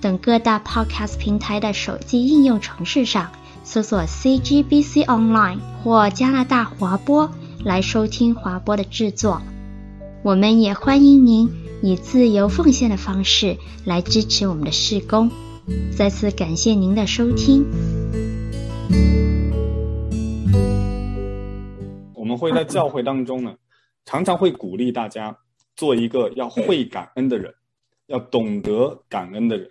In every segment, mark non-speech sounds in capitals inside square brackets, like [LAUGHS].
等各大 Podcast 平台的手机应用程式上搜索 CGBC Online 或加拿大华播来收听华播的制作。我们也欢迎您以自由奉献的方式来支持我们的事工。再次感谢您的收听。我们会在教会当中呢。常常会鼓励大家做一个要会感恩的人，要懂得感恩的人。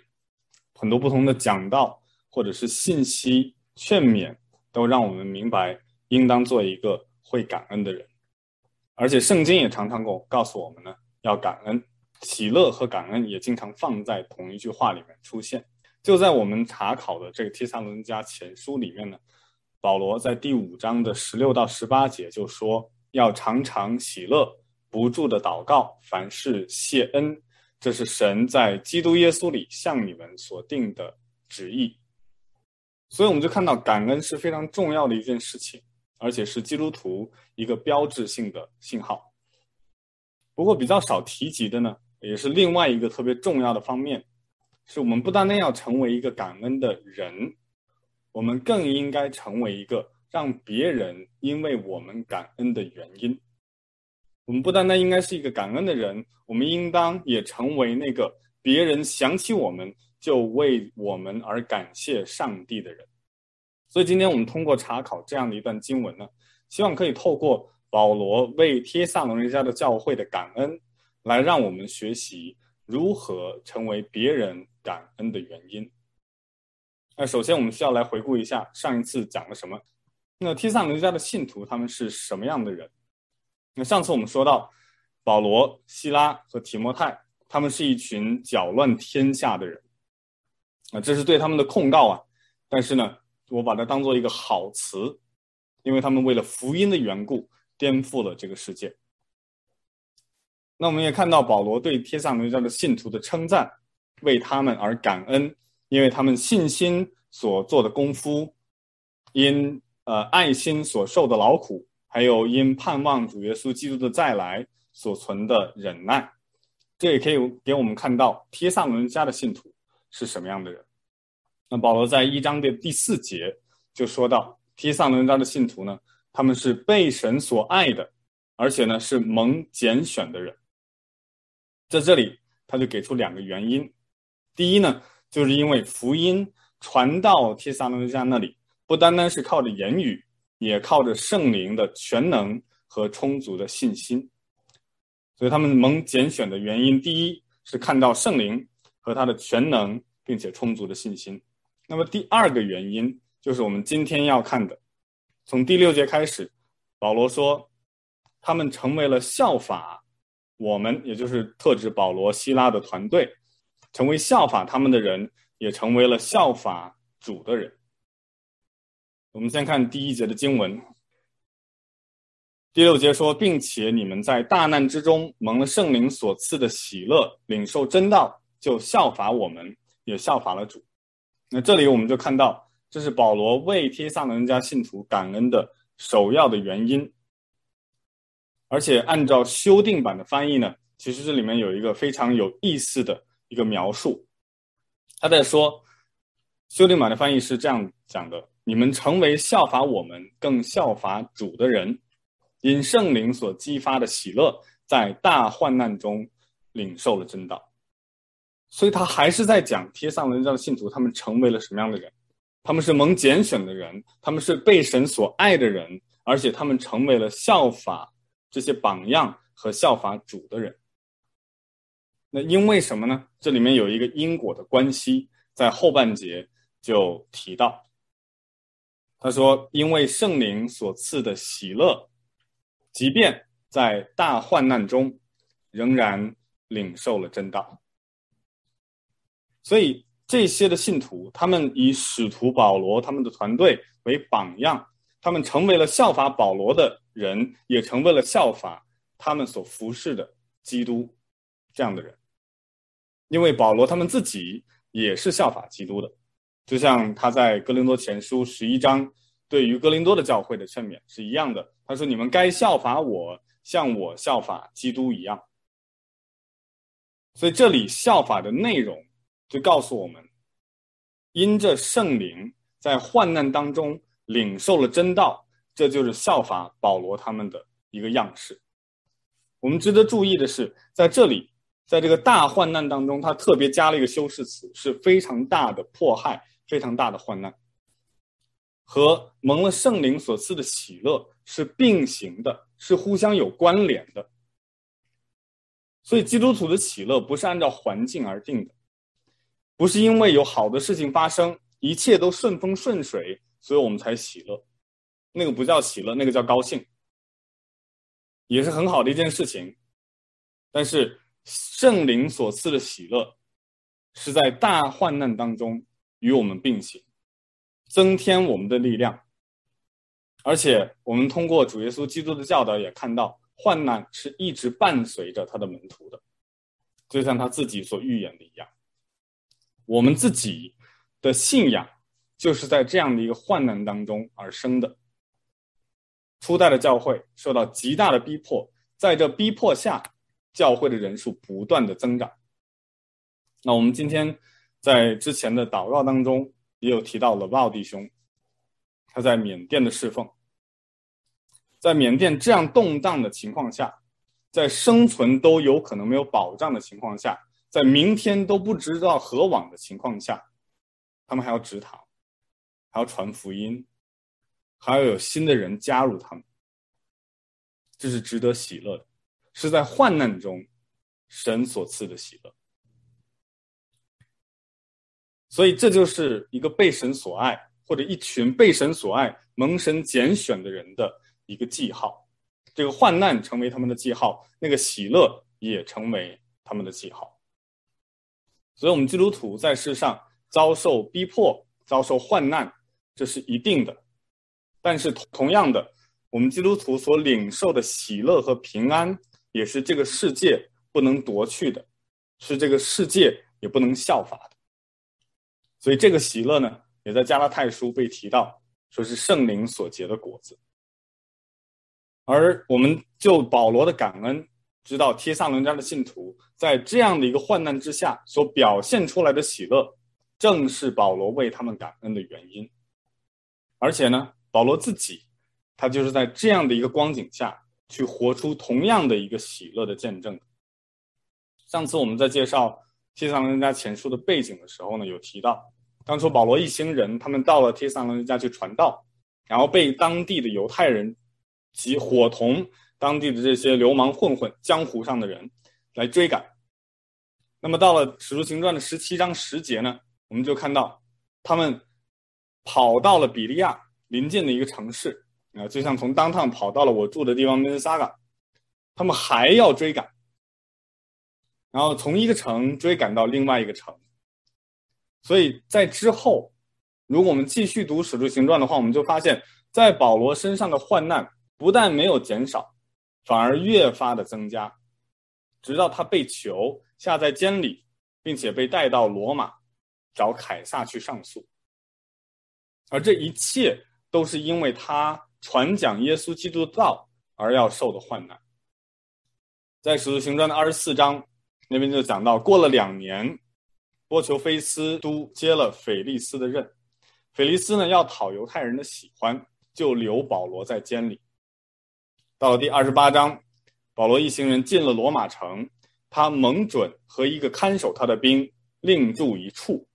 很多不同的讲道或者是信息劝勉，都让我们明白应当做一个会感恩的人。而且圣经也常常告告诉我们呢，要感恩，喜乐和感恩也经常放在同一句话里面出现。就在我们查考的这个提撒罗尼迦前书里面呢，保罗在第五章的十六到十八节就说。要常常喜乐，不住的祷告，凡事谢恩，这是神在基督耶稣里向你们所定的旨意。所以我们就看到感恩是非常重要的一件事情，而且是基督徒一个标志性的信号。不过比较少提及的呢，也是另外一个特别重要的方面，是我们不单单要成为一个感恩的人，我们更应该成为一个。让别人因为我们感恩的原因，我们不单单应该是一个感恩的人，我们应当也成为那个别人想起我们就为我们而感谢上帝的人。所以今天我们通过查考这样的一段经文呢，希望可以透过保罗为帖撒罗尼迦的教会的感恩，来让我们学习如何成为别人感恩的原因。那首先我们需要来回顾一下上一次讲了什么。那帖撒罗尼迦的信徒他们是什么样的人？那上次我们说到，保罗、希拉和提摩太，他们是一群搅乱天下的人，啊，这是对他们的控告啊。但是呢，我把它当做一个好词，因为他们为了福音的缘故，颠覆了这个世界。那我们也看到保罗对帖撒罗尼迦的信徒的称赞，为他们而感恩，因为他们信心所做的功夫，因。呃，爱心所受的劳苦，还有因盼望主耶稣基督的再来所存的忍耐，这也可以给我们看到帖撒罗尼迦的信徒是什么样的人。那保罗在一章的第四节就说到，帖撒罗尼迦的信徒呢，他们是被神所爱的，而且呢是蒙拣选的人。在这里，他就给出两个原因。第一呢，就是因为福音传到帖撒罗尼迦那里。不单单是靠着言语，也靠着圣灵的全能和充足的信心。所以他们蒙拣选的原因，第一是看到圣灵和他的全能，并且充足的信心。那么第二个原因，就是我们今天要看的，从第六节开始，保罗说，他们成为了效法我们，也就是特指保罗、希拉的团队，成为效法他们的人，也成为了效法主的人。我们先看第一节的经文。第六节说，并且你们在大难之中蒙了圣灵所赐的喜乐，领受真道，就效法我们，也效法了主。那这里我们就看到，这是保罗为帖撒罗尼迦信徒感恩的首要的原因。而且按照修订版的翻译呢，其实这里面有一个非常有意思的一个描述。他在说，修订版的翻译是这样讲的。你们成为效法我们，更效法主的人，因圣灵所激发的喜乐，在大患难中领受了真道。所以他还是在讲帖撒罗尼迦的信徒，他们成为了什么样的人？他们是蒙拣选的人，他们是被神所爱的人，而且他们成为了效法这些榜样和效法主的人。那因为什么呢？这里面有一个因果的关系，在后半节就提到。他说：“因为圣灵所赐的喜乐，即便在大患难中，仍然领受了真道。所以这些的信徒，他们以使徒保罗他们的团队为榜样，他们成为了效法保罗的人，也成为了效法他们所服侍的基督这样的人。因为保罗他们自己也是效法基督的，就像他在哥林多前书十一章对于哥林多的教会的劝勉是一样的。他说：“你们该效法我，像我效法基督一样。”所以这里效法的内容。就告诉我们，因着圣灵在患难当中领受了真道，这就是效法保罗他们的一个样式。我们值得注意的是，在这里，在这个大患难当中，他特别加了一个修饰词，是非常大的迫害，非常大的患难，和蒙了圣灵所赐的喜乐是并行的，是互相有关联的。所以，基督徒的喜乐不是按照环境而定的。不是因为有好的事情发生，一切都顺风顺水，所以我们才喜乐。那个不叫喜乐，那个叫高兴，也是很好的一件事情。但是圣灵所赐的喜乐，是在大患难当中与我们并行，增添我们的力量。而且我们通过主耶稣基督的教导，也看到患难是一直伴随着他的门徒的，就像他自己所预言的一样。我们自己的信仰就是在这样的一个患难当中而生的。初代的教会受到极大的逼迫，在这逼迫下，教会的人数不断的增长。那我们今天在之前的祷告当中也有提到了瓦弟兄，他在缅甸的侍奉，在缅甸这样动荡的情况下，在生存都有可能没有保障的情况下。在明天都不知道何往的情况下，他们还要植堂，还要传福音，还要有新的人加入他们，这是值得喜乐的，是在患难中神所赐的喜乐。所以这就是一个被神所爱，或者一群被神所爱、蒙神拣选的人的一个记号。这个患难成为他们的记号，那个喜乐也成为他们的记号。所以，我们基督徒在世上遭受逼迫、遭受患难，这是一定的。但是，同样的，我们基督徒所领受的喜乐和平安，也是这个世界不能夺去的，是这个世界也不能效法的。所以，这个喜乐呢，也在加拉太书被提到，说是圣灵所结的果子。而我们就保罗的感恩。知道帖撒罗尼迦的信徒在这样的一个患难之下所表现出来的喜乐，正是保罗为他们感恩的原因。而且呢，保罗自己，他就是在这样的一个光景下去活出同样的一个喜乐的见证。上次我们在介绍帖撒罗尼迦前书的背景的时候呢，有提到，当初保罗一行人他们到了帖撒罗尼迦去传道，然后被当地的犹太人及伙同。当地的这些流氓混混、江湖上的人来追赶。那么到了《使徒行传》的十七章十节呢，我们就看到他们跑到了比利亚邻近的一个城市啊，就像从当趟跑到了我住的地方梅斯萨嘎，他们还要追赶，然后从一个城追赶到另外一个城。所以在之后，如果我们继续读《使徒行传》的话，我们就发现，在保罗身上的患难不但没有减少。反而越发的增加，直到他被囚下在监里，并且被带到罗马找凯撒去上诉。而这一切都是因为他传讲耶稣基督的道而要受的患难。在使徒行传的二十四章那边就讲到，过了两年，波求菲斯都接了腓利斯的任，腓利斯呢要讨犹太人的喜欢，就留保罗在监里。到了第二十八章，保罗一行人进了罗马城，他蒙准和一个看守他的兵另住一处。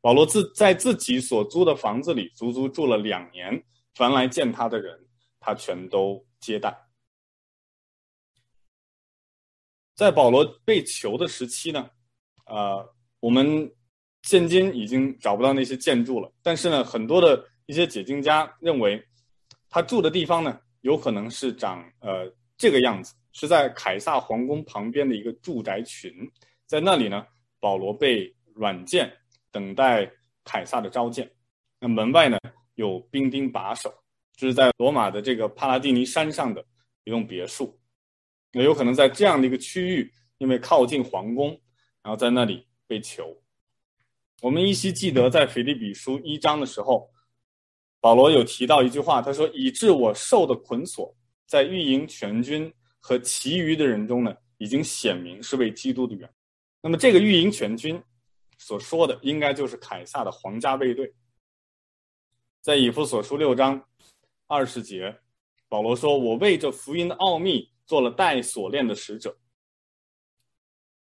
保罗自在自己所租的房子里足足住了两年，凡来见他的人，他全都接待。在保罗被囚的时期呢，呃，我们现今已经找不到那些建筑了，但是呢，很多的一些解经家认为，他住的地方呢。有可能是长呃这个样子，是在凯撒皇宫旁边的一个住宅群，在那里呢，保罗被软禁，等待凯撒的召见。那门外呢，有兵丁把守，这是在罗马的这个帕拉蒂尼山上的一栋别墅。那有可能在这样的一个区域，因为靠近皇宫，然后在那里被囚。我们依稀记得在腓立比书一章的时候，保罗有提到一句话，他说：“以致我受的捆锁，在御营全军和其余的人中呢，已经显明是为基督的缘。”那么这个御营全军所说的，应该就是凯撒的皇家卫队。在以弗所书六章二十节，保罗说：“我为这福音的奥秘做了带锁链的使者。”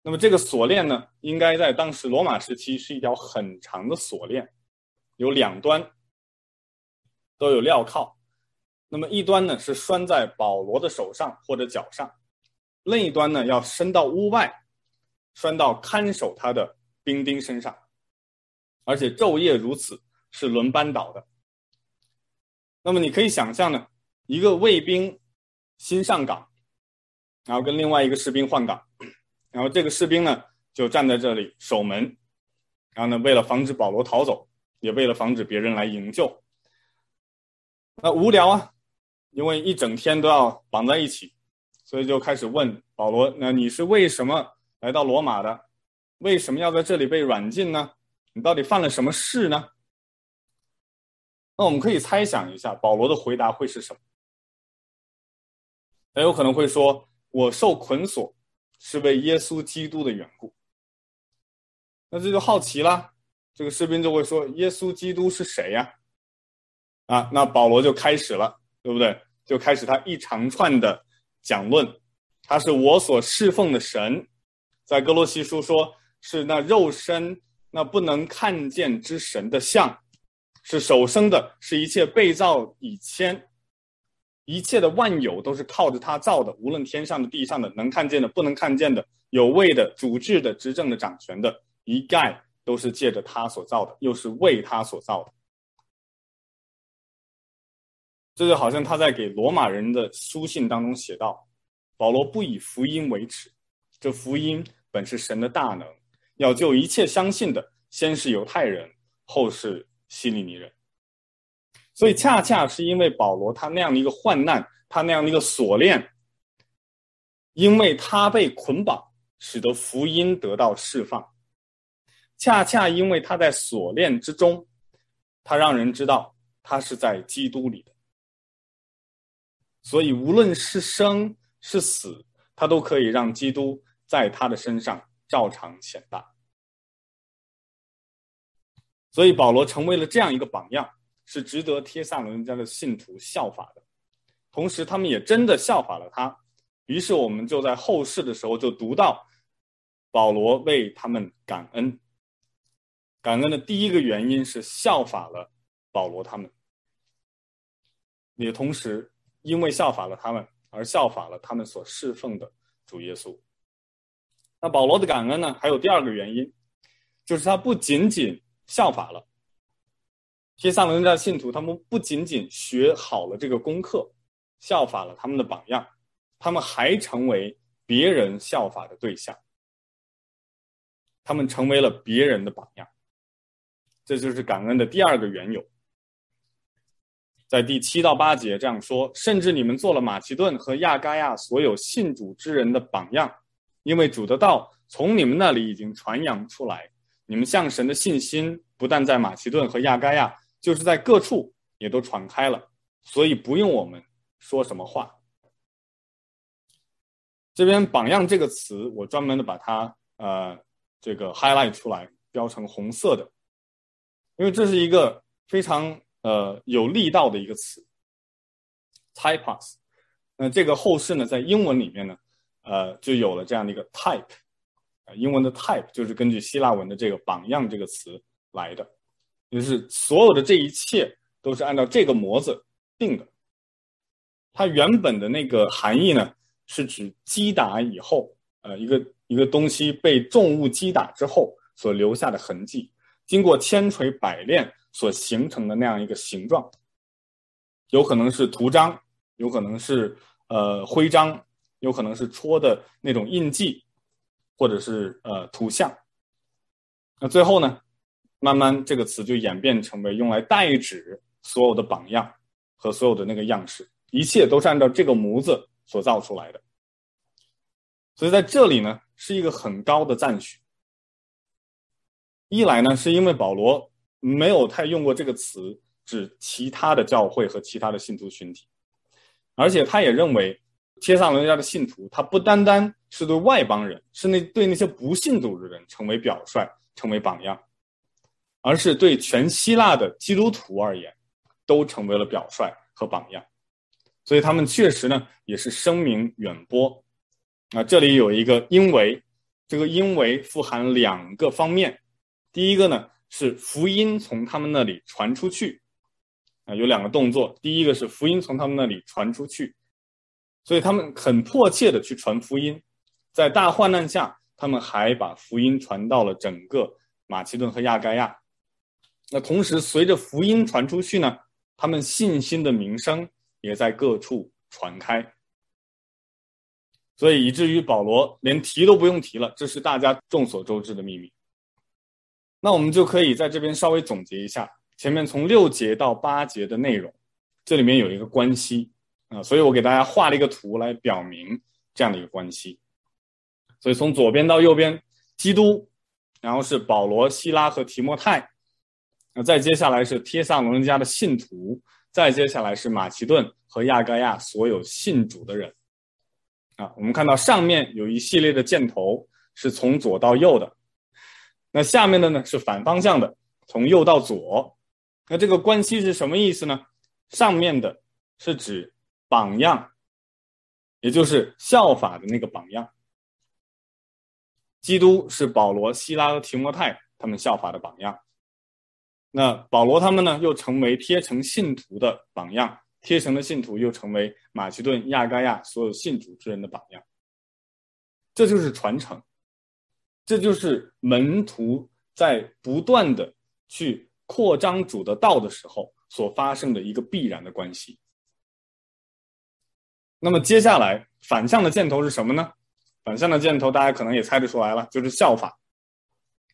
那么这个锁链呢，应该在当时罗马时期是一条很长的锁链，有两端都有镣铐。那么一端呢是拴在保罗的手上或者脚上，另一端呢要伸到屋外。拴到看守他的兵丁身上，而且昼夜如此，是轮班倒的。那么你可以想象呢，一个卫兵新上岗，然后跟另外一个士兵换岗，然后这个士兵呢就站在这里守门，然后呢为了防止保罗逃走，也为了防止别人来营救。那无聊啊，因为一整天都要绑在一起，所以就开始问保罗：那你是为什么？来到罗马的，为什么要在这里被软禁呢？你到底犯了什么事呢？那我们可以猜想一下，保罗的回答会是什么？很有可能会说：“我受捆锁是为耶稣基督的缘故。”那这就好奇了，这个士兵就会说：“耶稣基督是谁呀？”啊，那保罗就开始了，对不对？就开始他一长串的讲论，他是我所侍奉的神。在哥罗西书说，是那肉身那不能看见之神的像，是首生的，是一切被造以前，一切的万有都是靠着他造的，无论天上的地上的，能看见的不能看见的，有位的主治的执政的掌权的，一概都是借着他所造的，又是为他所造的。这就好像他在给罗马人的书信当中写道：保罗不以福音为耻，这福音。本是神的大能，要救一切相信的，先是犹太人，后是希利尼人。所以，恰恰是因为保罗他那样的一个患难，他那样的一个锁链，因为他被捆绑，使得福音得到释放。恰恰因为他在锁链之中，他让人知道他是在基督里的。所以，无论是生是死，他都可以让基督。在他的身上照常显大，所以保罗成为了这样一个榜样，是值得帖撒罗尼迦的信徒效法的。同时，他们也真的效法了他。于是，我们就在后世的时候就读到保罗为他们感恩。感恩的第一个原因是效法了保罗他们，也同时因为效法了他们而效法了他们所侍奉的主耶稣。那保罗的感恩呢？还有第二个原因，就是他不仅仅效法了帖撒罗尼迦信徒，他们不仅仅学好了这个功课，效法了他们的榜样，他们还成为别人效法的对象。他们成为了别人的榜样，这就是感恩的第二个缘由。在第七到八节这样说，甚至你们做了马其顿和亚该亚所有信主之人的榜样。因为主的道从你们那里已经传扬出来，你们向神的信心不但在马其顿和亚该亚，就是在各处也都传开了，所以不用我们说什么话。这边“榜样”这个词，我专门的把它呃这个 highlight 出来，标成红色的，因为这是一个非常呃有力道的一个词，typos。那这个后世呢，在英文里面呢。呃，就有了这样的一个 type，呃，英文的 type 就是根据希腊文的这个“榜样”这个词来的，就是所有的这一切都是按照这个模子定的。它原本的那个含义呢，是指击打以后，呃，一个一个东西被重物击打之后所留下的痕迹，经过千锤百炼所形成的那样一个形状，有可能是图章，有可能是呃徽章。有可能是戳的那种印记，或者是呃图像。那最后呢，慢慢这个词就演变成为用来代指所有的榜样和所有的那个样式，一切都是按照这个模子所造出来的。所以在这里呢，是一个很高的赞许。一来呢，是因为保罗没有太用过这个词指其他的教会和其他的信徒群体，而且他也认为帖撒罗尼迦的信徒，他不单单是对外邦人，是那对那些不信主的人成为表率、成为榜样，而是对全希腊的基督徒而言，都成为了表率和榜样。所以他们确实呢，也是声名远播。啊，这里有一个因为，这个因为富含两个方面。第一个呢，是福音从他们那里传出去，啊，有两个动作。第一个是福音从他们那里传出去，所以他们很迫切的去传福音，在大患难下，他们还把福音传到了整个马其顿和亚该亚。那同时，随着福音传出去呢，他们信心的名声也在各处传开。所以以至于保罗连提都不用提了，这是大家众所周知的秘密。那我们就可以在这边稍微总结一下前面从六节到八节的内容，这里面有一个关系啊，所以我给大家画了一个图来表明这样的一个关系。所以从左边到右边，基督，然后是保罗、希拉和提摩太，那再接下来是帖撒罗尼迦的信徒，再接下来是马其顿和亚该亚所有信主的人。啊，我们看到上面有一系列的箭头是从左到右的，那下面的呢是反方向的，从右到左。那这个关系是什么意思呢？上面的是指榜样，也就是效法的那个榜样。基督是保罗、西拉和提摩太他们效法的榜样，那保罗他们呢又成为贴城信徒的榜样。贴城的信徒又成为马其顿、亚该亚所有信主之人的榜样，这就是传承，这就是门徒在不断的去扩张主的道的时候所发生的一个必然的关系。那么接下来反向的箭头是什么呢？反向的箭头大家可能也猜得出来了，就是效法，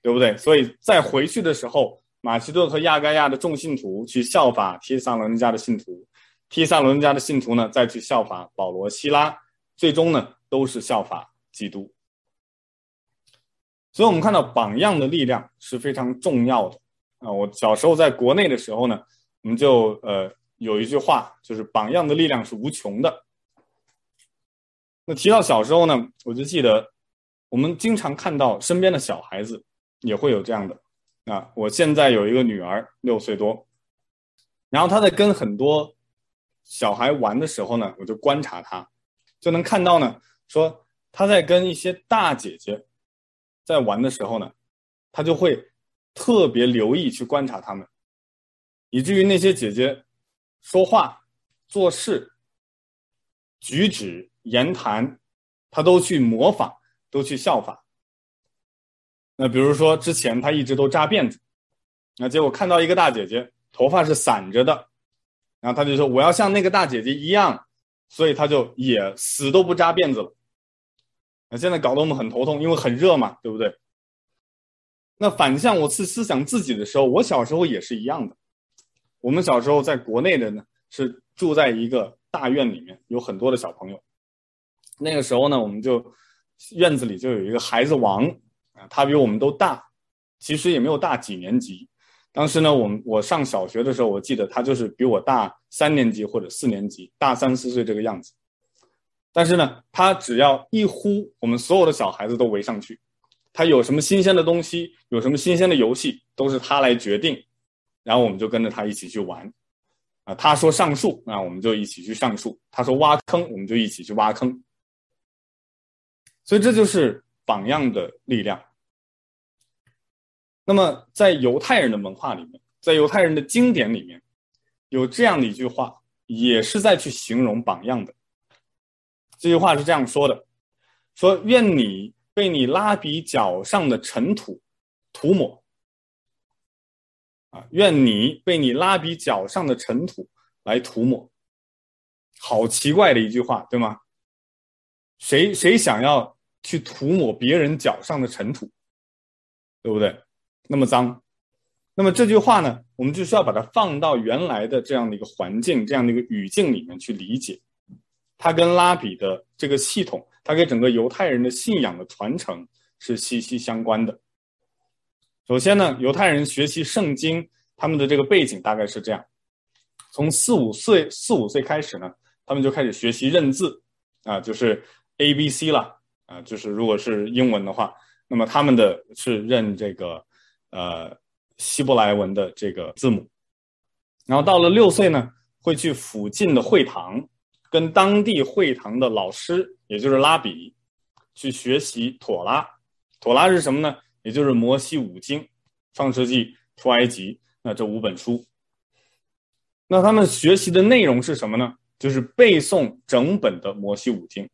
对不对？所以在回去的时候，马其顿和亚该亚的众信徒去效法提撒伦家的信徒。提撒伦家的信徒呢，再去效法保罗、希拉，最终呢，都是效法基督。所以，我们看到榜样的力量是非常重要的啊！我小时候在国内的时候呢，我们就呃有一句话，就是榜样的力量是无穷的。那提到小时候呢，我就记得我们经常看到身边的小孩子也会有这样的啊。我现在有一个女儿，六岁多，然后她在跟很多。小孩玩的时候呢，我就观察他，就能看到呢，说他在跟一些大姐姐在玩的时候呢，他就会特别留意去观察他们，以至于那些姐姐说话、做事、举止、言谈，他都去模仿，都去效仿。那比如说之前他一直都扎辫子，那结果看到一个大姐姐头发是散着的。然后他就说：“我要像那个大姐姐一样，所以他就也死都不扎辫子了。”那现在搞得我们很头痛，因为很热嘛，对不对？那反向我是思想自己的时候，我小时候也是一样的。我们小时候在国内的呢，是住在一个大院里面，有很多的小朋友。那个时候呢，我们就院子里就有一个孩子王啊，他比我们都大，其实也没有大几年级。当时呢，我们我上小学的时候，我记得他就是比我大三年级或者四年级，大三四岁这个样子。但是呢，他只要一呼，我们所有的小孩子都围上去。他有什么新鲜的东西，有什么新鲜的游戏，都是他来决定。然后我们就跟着他一起去玩。啊，他说上树，那我们就一起去上树；他说挖坑，我们就一起去挖坑。所以这就是榜样的力量。那么，在犹太人的文化里面，在犹太人的经典里面，有这样的一句话，也是在去形容榜样的。这句话是这样说的：说愿你被你拉比脚上的尘土涂抹。啊，愿你被你拉比脚上的尘土来涂抹。好奇怪的一句话，对吗？谁谁想要去涂抹别人脚上的尘土，对不对？那么脏。那么这句话呢，我们就需要把它放到原来的这样的一个环境、这样的一个语境里面去理解。它跟拉比的这个系统，它跟整个犹太人的信仰的传承是息息相关的。首先呢，犹太人学习圣经，他们的这个背景大概是这样：从四五岁、四五岁开始呢，他们就开始学习认字啊，就是 A B C 了啊，就是如果是英文的话，那么他们的是认这个呃。希伯来文的这个字母，然后到了六岁呢，会去附近的会堂，跟当地会堂的老师，也就是拉比，去学习妥拉。妥拉是什么呢？也就是摩西五经，创世纪、出埃及，那这五本书。那他们学习的内容是什么呢？就是背诵整本的摩西五经，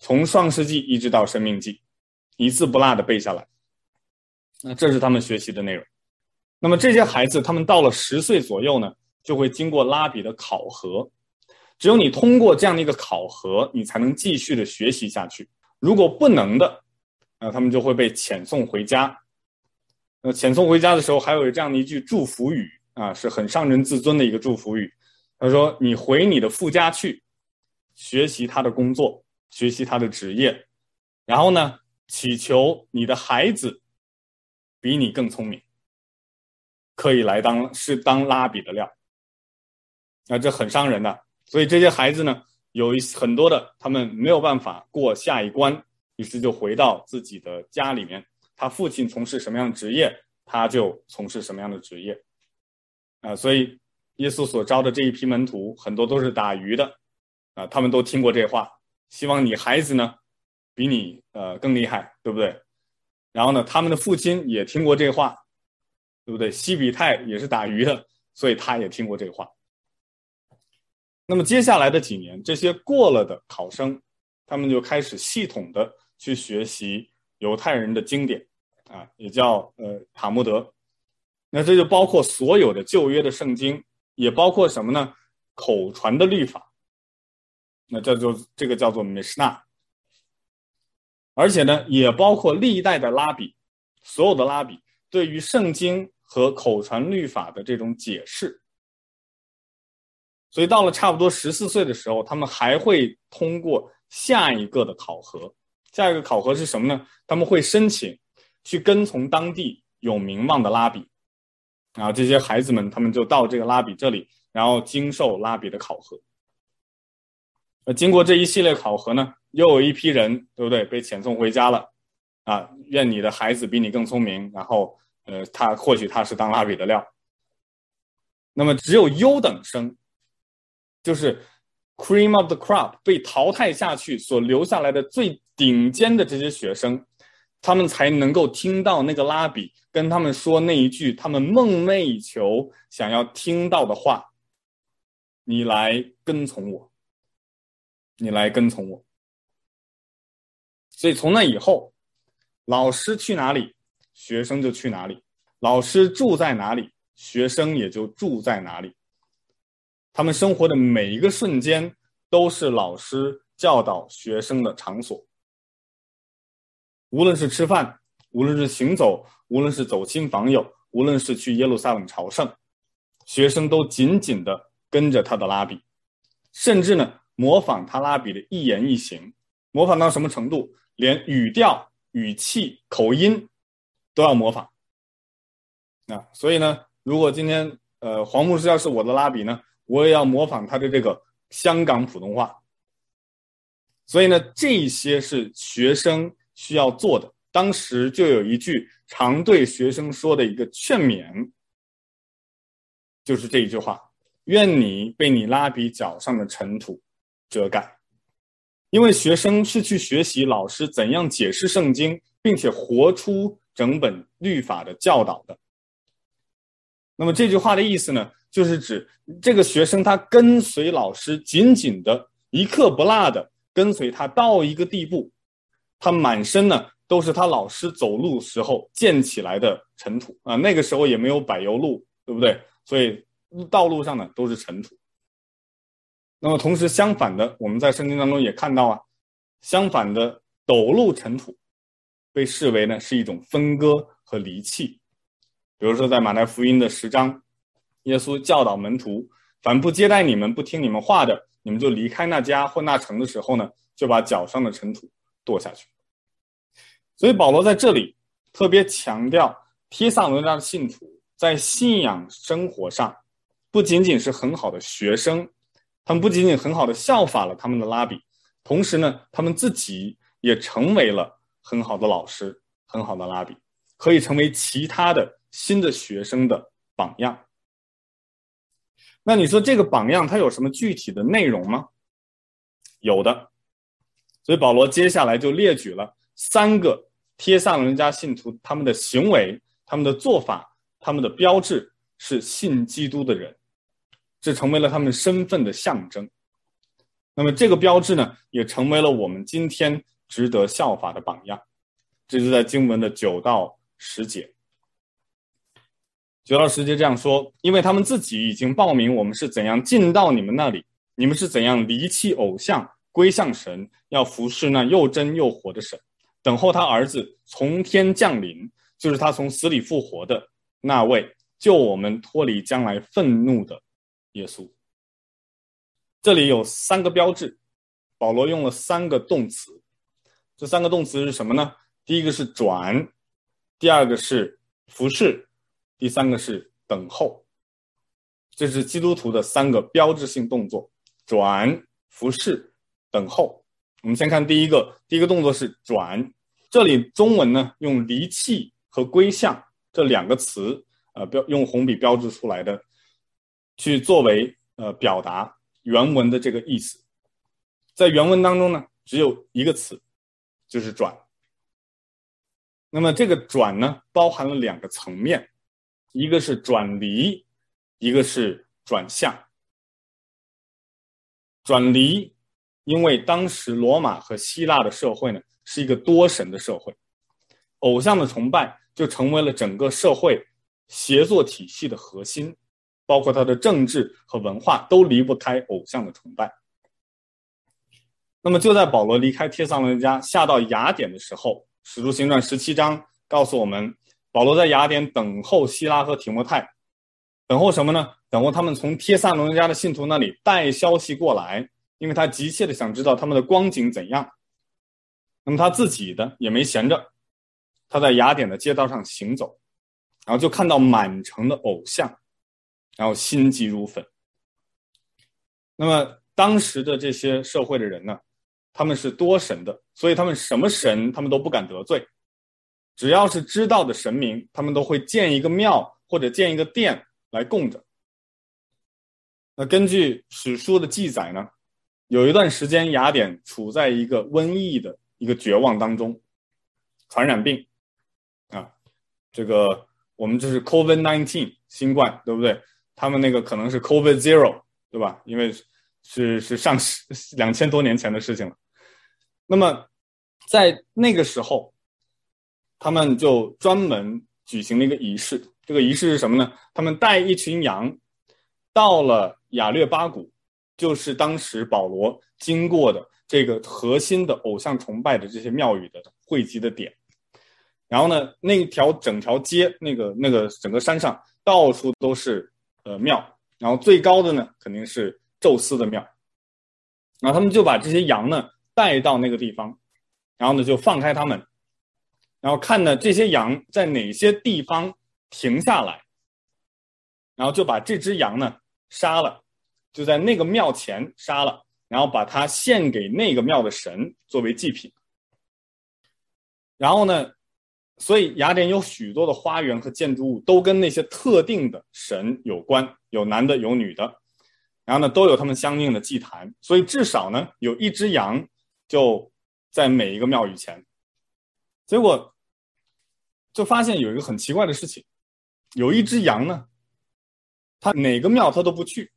从创世纪一直到生命记，一字不落的背下来。那这是他们学习的内容。那么这些孩子，他们到了十岁左右呢，就会经过拉比的考核。只有你通过这样的一个考核，你才能继续的学习下去。如果不能的，那他们就会被遣送回家。那遣送回家的时候，还有这样的一句祝福语啊，是很伤人自尊的一个祝福语。他说：“你回你的父家去，学习他的工作，学习他的职业，然后呢，祈求你的孩子比你更聪明。”可以来当是当拉比的料，那这很伤人的。所以这些孩子呢，有一很多的他们没有办法过下一关，于是就回到自己的家里面。他父亲从事什么样的职业，他就从事什么样的职业。啊，所以耶稣所招的这一批门徒很多都是打鱼的，啊，他们都听过这话，希望你孩子呢比你呃更厉害，对不对？然后呢，他们的父亲也听过这话。对不对？西比泰也是打鱼的，所以他也听过这话。那么接下来的几年，这些过了的考生，他们就开始系统的去学习犹太人的经典，啊，也叫呃塔木德。那这就包括所有的旧约的圣经，也包括什么呢？口传的律法。那这就这个叫做米什纳。而且呢，也包括历代的拉比，所有的拉比对于圣经。和口传律法的这种解释，所以到了差不多十四岁的时候，他们还会通过下一个的考核。下一个考核是什么呢？他们会申请去跟从当地有名望的拉比，然后这些孩子们他们就到这个拉比这里，然后经受拉比的考核。那，经过这一系列考核呢，又有一批人，对不对？被遣送回家了。啊，愿你的孩子比你更聪明，然后。呃，他或许他是当拉比的料。那么只有优等生，就是 cream of the crop 被淘汰下去所留下来的最顶尖的这些学生，他们才能够听到那个拉比跟他们说那一句他们梦寐以求想要听到的话：“你来跟从我，你来跟从我。”所以从那以后，老师去哪里？学生就去哪里，老师住在哪里，学生也就住在哪里。他们生活的每一个瞬间都是老师教导学生的场所。无论是吃饭，无论是行走，无论是走亲访友，无论是去耶路撒冷朝圣，学生都紧紧地跟着他的拉比，甚至呢模仿他拉比的一言一行，模仿到什么程度？连语调、语气、口音。都要模仿，啊，所以呢，如果今天呃黄牧师要是我的拉比呢，我也要模仿他的这个香港普通话。所以呢，这些是学生需要做的。当时就有一句常对学生说的一个劝勉，就是这一句话：愿你被你拉比脚上的尘土遮盖。因为学生是去学习老师怎样解释圣经，并且活出。整本律法的教导的，那么这句话的意思呢，就是指这个学生他跟随老师紧紧的一刻不落的跟随他到一个地步，他满身呢都是他老师走路时候溅起来的尘土啊，那个时候也没有柏油路，对不对？所以道路上呢都是尘土。那么同时相反的，我们在圣经当中也看到啊，相反的抖路尘土。被视为呢是一种分割和离弃，比如说在马太福音的十章，耶稣教导门徒，凡不接待你们、不听你们话的，你们就离开那家或那城的时候呢，就把脚上的尘土跺下去。所以保罗在这里特别强调，帖撒罗尼迦的信徒在信仰生活上，不仅仅是很好的学生，他们不仅仅很好的效法了他们的拉比，同时呢，他们自己也成为了很好的老师、很好的拉比，可以成为其他的新的学生的榜样。那你说这个榜样它有什么具体的内容吗？有的，所以保罗接下来就列举了三个帖撒罗尼迦信徒他们的行为、他们的做法、他们的标志是信基督的人。这成为了他们身份的象征，那么这个标志呢，也成为了我们今天值得效法的榜样。这是在经文的九到十节。九到十节这样说：因为他们自己已经报明我们是怎样进到你们那里，你们是怎样离弃偶像，归向神，要服侍那又真又活的神，等候他儿子从天降临，就是他从死里复活的那位，救我们脱离将来愤怒的。耶稣，这里有三个标志，保罗用了三个动词，这三个动词是什么呢？第一个是转，第二个是服侍，第三个是等候。这是基督徒的三个标志性动作：转、服侍、等候。我们先看第一个，第一个动作是转。这里中文呢用离弃和归向这两个词，呃，标用红笔标志出来的。去作为呃表达原文的这个意思，在原文当中呢，只有一个词，就是转。那么这个转呢，包含了两个层面，一个是转离，一个是转向。转离，因为当时罗马和希腊的社会呢，是一个多神的社会，偶像的崇拜就成为了整个社会协作体系的核心。包括他的政治和文化都离不开偶像的崇拜。那么就在保罗离开帖撒罗尼迦下到雅典的时候，《使徒行传》十七章告诉我们，保罗在雅典等候希拉和提摩太，等候什么呢？等候他们从帖撒罗尼迦的信徒那里带消息过来，因为他急切的想知道他们的光景怎样。那么他自己的也没闲着，他在雅典的街道上行走，然后就看到满城的偶像。然后心急如焚。那么当时的这些社会的人呢，他们是多神的，所以他们什么神他们都不敢得罪。只要是知道的神明，他们都会建一个庙或者建一个殿来供着。那根据史书的记载呢，有一段时间雅典处在一个瘟疫的一个绝望当中，传染病啊，这个我们这是 COVID-19 新冠，对不对？他们那个可能是 COVID Zero，对吧？因为是是上世两千多年前的事情了。那么在那个时候，他们就专门举行了一个仪式。这个仪式是什么呢？他们带一群羊到了亚略巴谷，就是当时保罗经过的这个核心的偶像崇拜的这些庙宇的汇集的点。然后呢，那条整条街，那个那个整个山上到处都是。呃，庙，然后最高的呢，肯定是宙斯的庙，然后他们就把这些羊呢带到那个地方，然后呢就放开他们，然后看呢这些羊在哪些地方停下来，然后就把这只羊呢杀了，就在那个庙前杀了，然后把它献给那个庙的神作为祭品，然后呢。所以雅典有许多的花园和建筑物都跟那些特定的神有关，有男的有女的，然后呢都有他们相应的祭坛。所以至少呢有一只羊就在每一个庙宇前。结果就发现有一个很奇怪的事情，有一只羊呢，他哪个庙他都不去，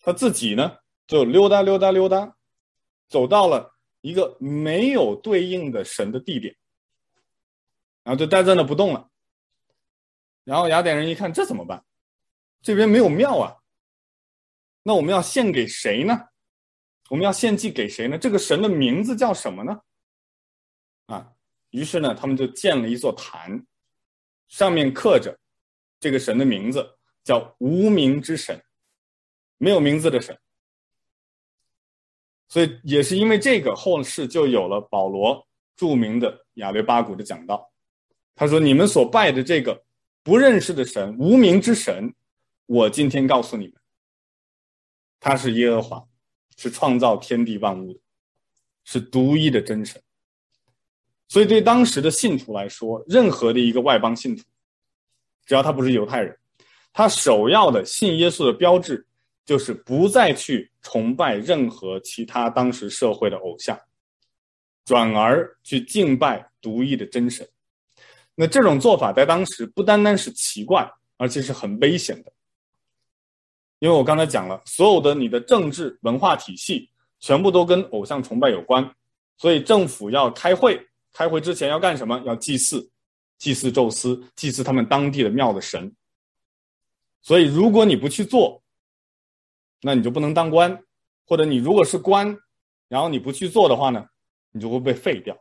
他自己呢就溜达溜达溜达，走到了一个没有对应的神的地点。然后就待在那不动了。然后雅典人一看，这怎么办？这边没有庙啊。那我们要献给谁呢？我们要献祭给谁呢？这个神的名字叫什么呢？啊，于是呢，他们就建了一座坛，上面刻着这个神的名字叫无名之神，没有名字的神。所以也是因为这个，后世就有了保罗著名的亚略巴谷的讲道。他说：“你们所拜的这个不认识的神，无名之神，我今天告诉你们，他是耶和华，是创造天地万物的，是独一的真神。所以对当时的信徒来说，任何的一个外邦信徒，只要他不是犹太人，他首要的信耶稣的标志。”就是不再去崇拜任何其他当时社会的偶像，转而去敬拜独一的真神。那这种做法在当时不单单是奇怪，而且是很危险的。因为我刚才讲了，所有的你的政治文化体系全部都跟偶像崇拜有关，所以政府要开会，开会之前要干什么？要祭祀，祭祀宙斯，祭祀他们当地的庙的神。所以如果你不去做，那你就不能当官，或者你如果是官，然后你不去做的话呢，你就会被废掉，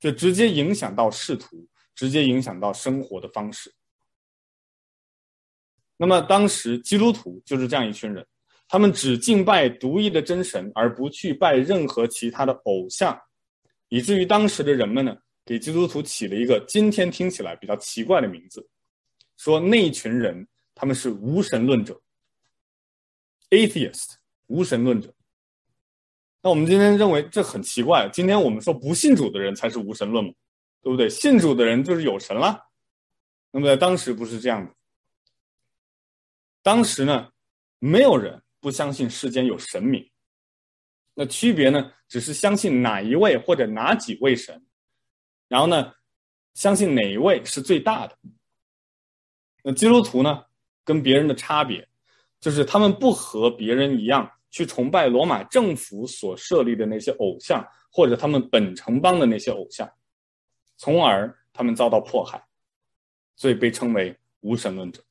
就直接影响到仕途，直接影响到生活的方式。那么当时基督徒就是这样一群人，他们只敬拜独一的真神，而不去拜任何其他的偶像，以至于当时的人们呢，给基督徒起了一个今天听起来比较奇怪的名字，说那一群人他们是无神论者。Atheist，无神论者。那我们今天认为这很奇怪。今天我们说不信主的人才是无神论嘛，对不对？信主的人就是有神了。那么在当时不是这样的。当时呢，没有人不相信世间有神明。那区别呢，只是相信哪一位或者哪几位神，然后呢，相信哪一位是最大的。那基督徒呢，跟别人的差别。就是他们不和别人一样去崇拜罗马政府所设立的那些偶像，或者他们本城邦的那些偶像，从而他们遭到迫害，所以被称为无神论者。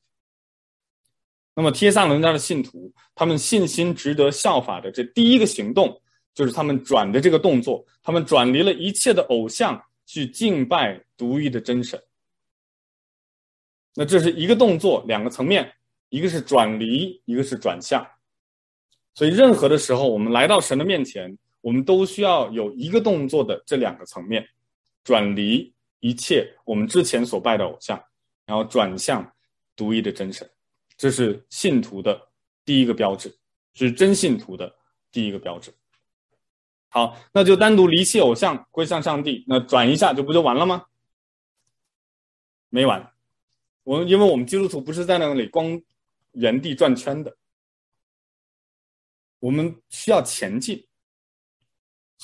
那么帖撒罗尼迦的信徒，他们信心值得效法的这第一个行动，就是他们转的这个动作，他们转离了一切的偶像，去敬拜独一的真神。那这是一个动作，两个层面。一个是转离，一个是转向，所以任何的时候，我们来到神的面前，我们都需要有一个动作的这两个层面，转离一切我们之前所拜的偶像，然后转向独一的真神，这是信徒的第一个标志，是真信徒的第一个标志。好，那就单独离弃偶像，归向上帝，那转一下就不就完了吗？没完，我们因为我们基督徒不是在那里光。原地转圈的，我们需要前进，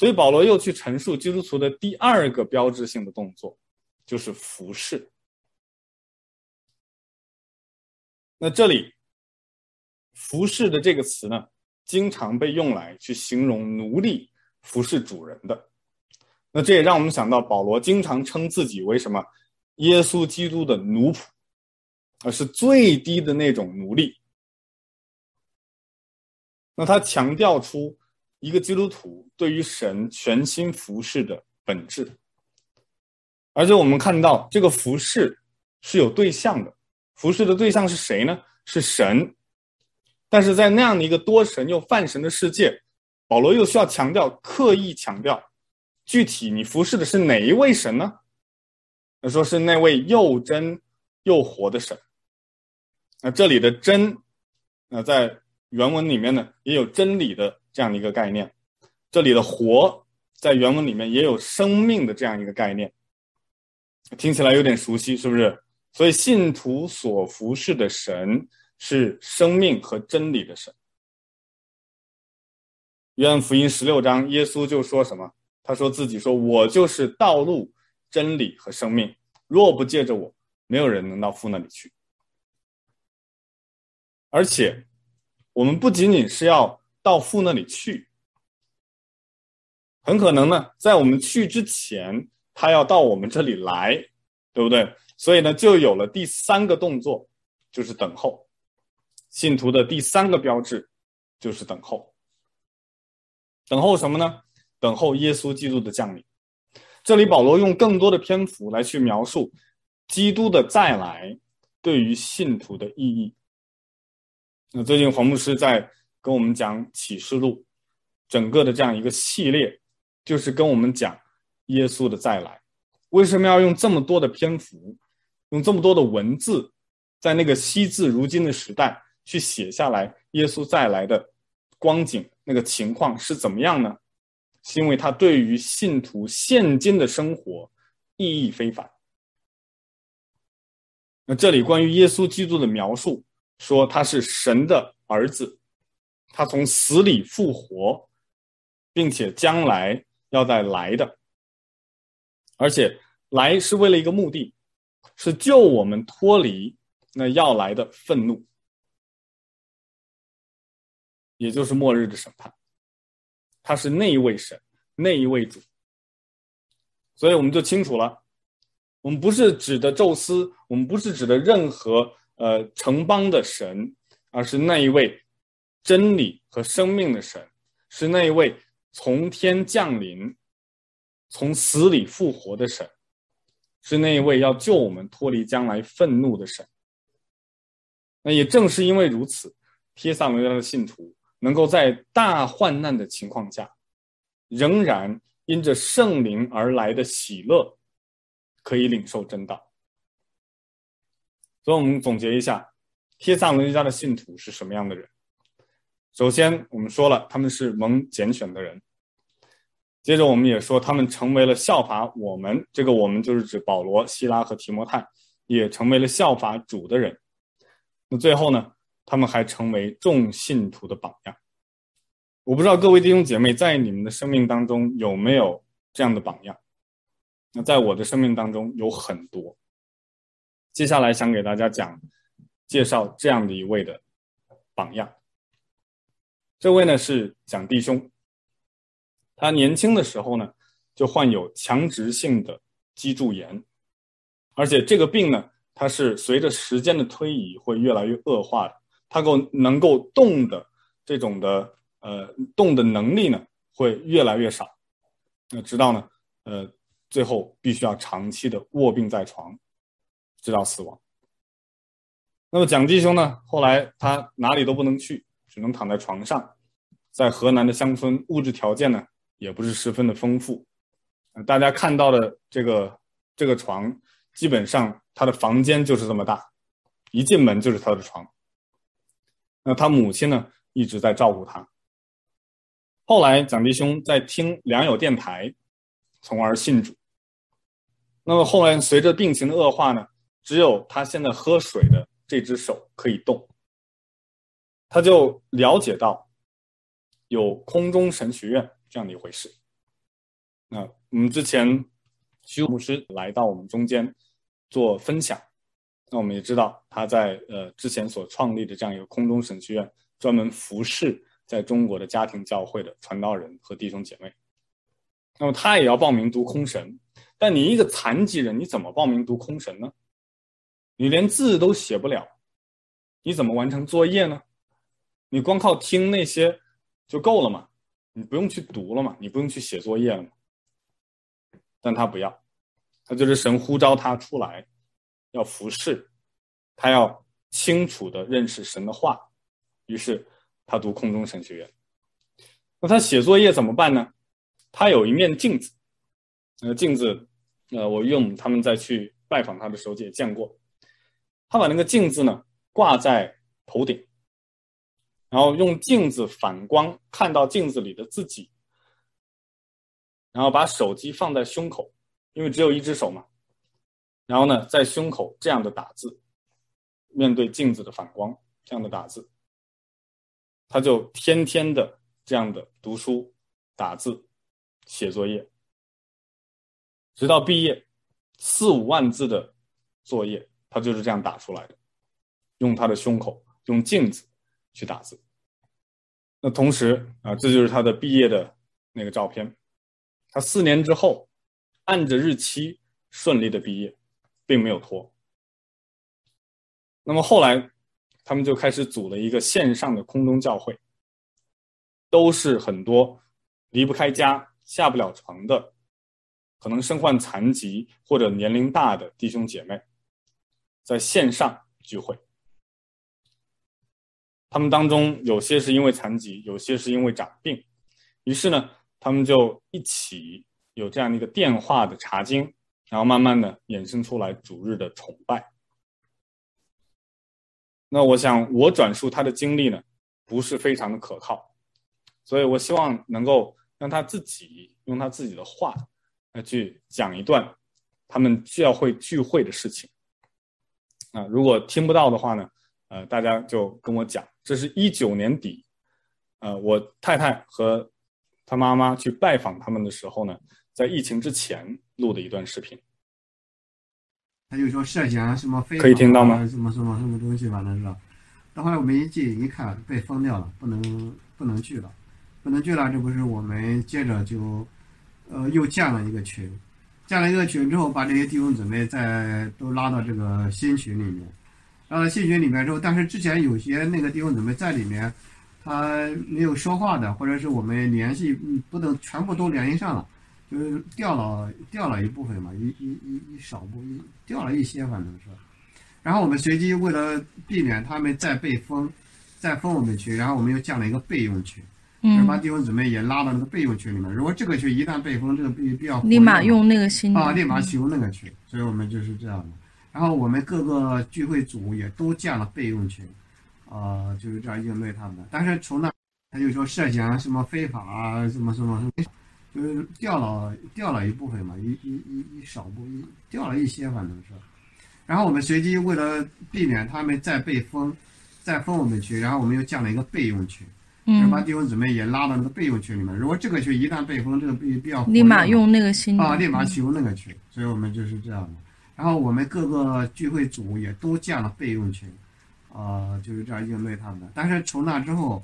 所以保罗又去陈述基督徒的第二个标志性的动作，就是服侍。那这里“服侍”的这个词呢，经常被用来去形容奴隶服侍主人的。那这也让我们想到，保罗经常称自己为什么？耶稣基督的奴仆。而是最低的那种奴隶。那他强调出一个基督徒对于神全心服侍的本质，而且我们看到这个服侍是有对象的，服侍的对象是谁呢？是神。但是在那样的一个多神又泛神的世界，保罗又需要强调，刻意强调，具体你服侍的是哪一位神呢？他说是那位又真又活的神。那这里的真，那在原文里面呢，也有真理的这样的一个概念。这里的活，在原文里面也有生命的这样一个概念。听起来有点熟悉，是不是？所以信徒所服侍的神是生命和真理的神。约翰福音十六章，耶稣就说什么？他说自己说：“我就是道路、真理和生命，若不借着我，没有人能到父那里去。”而且，我们不仅仅是要到父那里去，很可能呢，在我们去之前，他要到我们这里来，对不对？所以呢，就有了第三个动作，就是等候。信徒的第三个标志就是等候。等候什么呢？等候耶稣基督的降临。这里保罗用更多的篇幅来去描述基督的再来对于信徒的意义。那最近黄牧师在跟我们讲启示录，整个的这样一个系列，就是跟我们讲耶稣的再来。为什么要用这么多的篇幅，用这么多的文字，在那个惜字如金的时代去写下来耶稣再来的光景，那个情况是怎么样呢？是因为他对于信徒现今的生活意义非凡。那这里关于耶稣基督的描述，说他是神的儿子，他从死里复活，并且将来要再来的。而且来是为了一个目的，是救我们脱离那要来的愤怒，也就是末日的审判。他是那一位神，那一位主。所以我们就清楚了，我们不是指的宙斯，我们不是指的任何呃城邦的神，而是那一位真理和生命的神，是那一位从天降临。从死里复活的神，是那一位要救我们脱离将来愤怒的神。那也正是因为如此，帖撒罗尼的信徒能够在大患难的情况下，仍然因着圣灵而来的喜乐，可以领受真道。所以，我们总结一下，帖撒罗尼迦的信徒是什么样的人？首先，我们说了，他们是蒙拣选的人。接着，我们也说，他们成为了效法我们，这个我们就是指保罗、希拉和提摩太，也成为了效法主的人。那最后呢，他们还成为众信徒的榜样。我不知道各位弟兄姐妹在你们的生命当中有没有这样的榜样？那在我的生命当中有很多。接下来想给大家讲介绍这样的一位的榜样。这位呢是蒋弟兄。他年轻的时候呢，就患有强直性的脊柱炎，而且这个病呢，它是随着时间的推移会越来越恶化的。他够能够动的这种的呃动的能力呢，会越来越少，那直到呢呃最后必须要长期的卧病在床，直到死亡。那么蒋继兄呢，后来他哪里都不能去，只能躺在床上，在河南的乡村，物质条件呢，也不是十分的丰富，大家看到的这个这个床，基本上他的房间就是这么大，一进门就是他的床。那他母亲呢，一直在照顾他。后来蒋继兄在听良友电台，从而信主。那么后来随着病情的恶化呢，只有他现在喝水的这只手可以动，他就了解到有空中神学院。这样的一回事。那我们之前徐牧师来到我们中间做分享，那我们也知道他在呃之前所创立的这样一个空中神学院，专门服侍在中国的家庭教会的传道人和弟兄姐妹。那么他也要报名读空神，但你一个残疾人，你怎么报名读空神呢？你连字都写不了，你怎么完成作业呢？你光靠听那些就够了嘛？你不用去读了嘛，你不用去写作业了嘛。但他不要，他就是神呼召他出来，要服侍，他要清楚的认识神的话。于是他读空中神学院。那他写作业怎么办呢？他有一面镜子，那镜子，呃，我用他们再去拜访他的时候也见过。他把那个镜子呢挂在头顶。然后用镜子反光，看到镜子里的自己，然后把手机放在胸口，因为只有一只手嘛。然后呢，在胸口这样的打字，面对镜子的反光，这样的打字，他就天天的这样的读书、打字、写作业，直到毕业，四五万字的作业，他就是这样打出来的，用他的胸口，用镜子。去打字，那同时啊，这就是他的毕业的那个照片。他四年之后，按着日期顺利的毕业，并没有拖。那么后来，他们就开始组了一个线上的空中教会，都是很多离不开家、下不了床的，可能身患残疾或者年龄大的弟兄姐妹，在线上聚会。他们当中有些是因为残疾，有些是因为长病，于是呢，他们就一起有这样的一个电话的查经，然后慢慢的衍生出来主日的崇拜。那我想我转述他的经历呢，不是非常的可靠，所以我希望能够让他自己用他自己的话来去讲一段他们教会聚会的事情。啊，如果听不到的话呢，呃，大家就跟我讲，这是一九年底，呃，我太太和他妈妈去拜访他们的时候呢，在疫情之前录的一段视频。他就说涉嫌什么非法，可以听到吗？什么什么什么东西，反正是。等后来我们一进一看，被封掉了，不能不能去了，不能去了。这不是我们接着就，呃，又建了一个群，建了一个群之后，把这些弟兄姊妹再都拉到这个新群里面，拉到新群里面之后，但是之前有些那个弟兄姊妹在里面，他没有说话的，或者是我们联系不能全部都联系上了。就是掉了掉了一部分嘛，一一一一少部一掉了一些，反正是。然后我们随机为了避免他们再被封，再封我们群，然后我们又建了一个备用群，嗯，把弟兄姊妹也拉到那个备用群里面。如果这个群一旦被封，这个必必要立马用那个新啊，立马启用那个群。所以我们就是这样的。然后我们各个聚会组也都建了备用群，啊、呃，就是这样应对他们的。但是从那他就说涉嫌什么非法啊，什么什么什么。就是掉了掉了一部分嘛，一一一一少部一掉了一些，反正是。然后我们随机为了避免他们再被封，再封我们群，然后我们又建了一个备用群，嗯，把弟兄姊妹也拉到那个备用群里面。如果这个群一旦被封，这个必必要立马用那个新啊，立马启用那个群。所以我们就是这样的。然后我们各个聚会组也都建了备用群，啊、呃，就是这样应对他们的。但是从那之后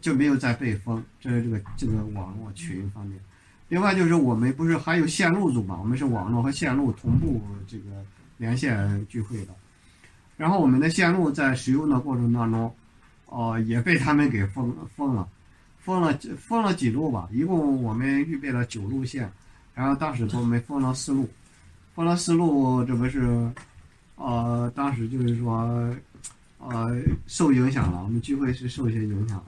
就没有再被封，这是这个这个网络群方面。另外就是我们不是还有线路组嘛？我们是网络和线路同步这个连线聚会的。然后我们的线路在使用的过程当中，哦、呃，也被他们给封封了，封了封了几路吧。一共我们预备了九路线，然后当时给我们封了四路，封了四路，这不是，呃，当时就是说，呃，受影响了。我们聚会是受一些影响了。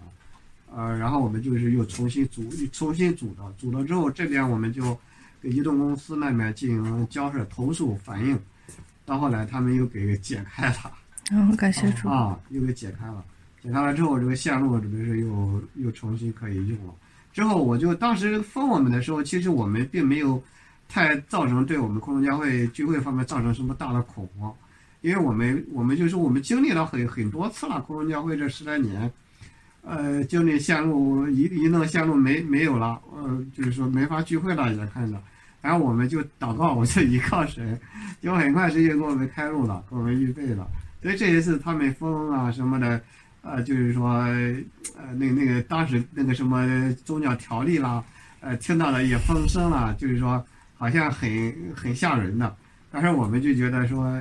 呃，然后我们就是又重新组，重新组的，组了之后，这边我们就给移动公司那边进行交涉、投诉、反映，到后来他们又给解开了。嗯、哦，感谢主啊，又给解开了，解开了之后，这个线路准备是又又重新可以用了。之后我就当时封我们的时候，其实我们并没有太造成对我们空中教会聚会方面造成什么大的恐慌，因为我们我们就是我们经历了很很多次了，空中教会这十来年。呃，经历线路一一弄线路没没有了，呃，就是说没法聚会了，也看着，然后我们就祷告，我就依靠神，就很快神就给我们开路了，给我们预备了。所以这一次他们封啊什么的，呃，就是说，呃，那那个当时那个什么宗教条例啦，呃，听到了也风声了，就是说好像很很吓人的，但是我们就觉得说，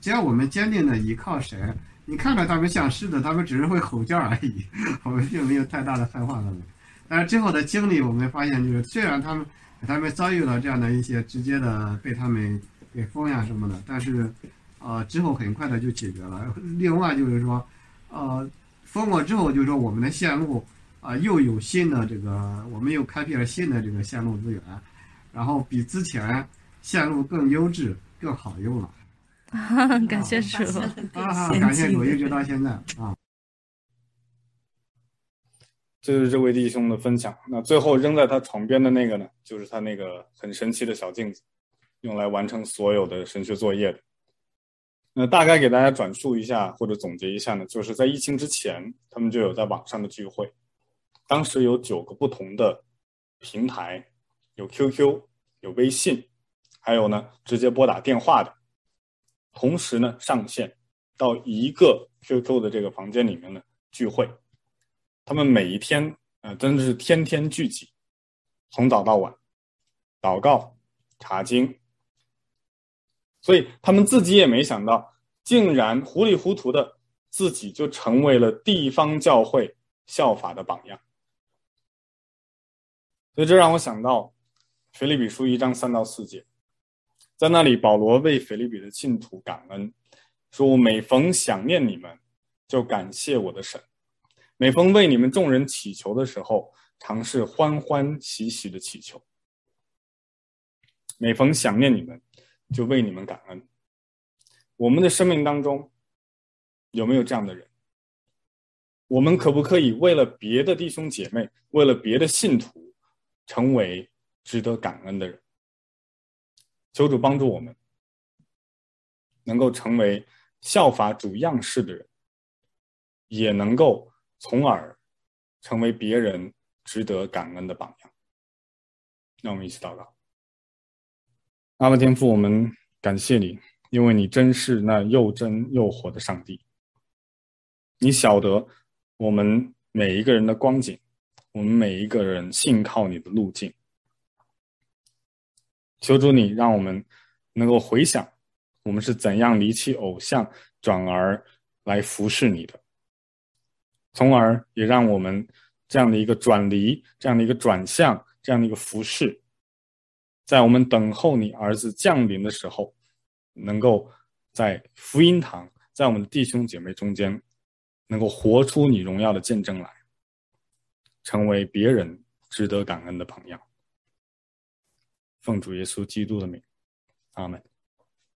只要我们坚定的依靠神。你看着他们像狮子，他们只是会吼叫而已，[LAUGHS] 我们并没有太大的害怕他们。但是之后的经历，我们发现就是，虽然他们他们遭遇了这样的一些直接的被他们给封呀什么的，但是，呃，之后很快的就解决了。另外就是说，呃，封过之后，就是说我们的线路啊、呃、又有新的这个，我们又开辟了新的这个线路资源，然后比之前线路更优质、更好用了。啊，[LAUGHS] [LAUGHS] 感谢主，啊，感谢主，一直到现在啊。这是这位弟兄的分享。那最后扔在他床边的那个呢，就是他那个很神奇的小镜子，用来完成所有的神学作业的。那大概给大家转述一下或者总结一下呢，就是在疫情之前，他们就有在网上的聚会，当时有九个不同的平台，有 QQ，有微信，还有呢直接拨打电话的。同时呢，上线到一个 QQ 的这个房间里面呢聚会，他们每一天、呃，真的是天天聚集，从早到晚，祷告、查经，所以他们自己也没想到，竟然糊里糊涂的自己就成为了地方教会效法的榜样。所以这让我想到，腓立比书一章三到四节。在那里，保罗为腓立比的信徒感恩，说我每逢想念你们，就感谢我的神；每逢为你们众人祈求的时候，常是欢欢喜喜的祈求。每逢想念你们，就为你们感恩。我们的生命当中有没有这样的人？我们可不可以为了别的弟兄姐妹，为了别的信徒，成为值得感恩的人？求主帮助我们，能够成为效法主样式的人，也能够从而成为别人值得感恩的榜样。让我们一起祷告。阿爸天父，我们感谢你，因为你真是那又真又活的上帝。你晓得我们每一个人的光景，我们每一个人信靠你的路径。求主你让我们能够回想，我们是怎样离弃偶像，转而来服侍你的，从而也让我们这样的一个转离，这样的一个转向，这样的一个服侍，在我们等候你儿子降临的时候，能够在福音堂，在我们的弟兄姐妹中间，能够活出你荣耀的见证来，成为别人值得感恩的朋友。奉主耶稣基督的名，阿门。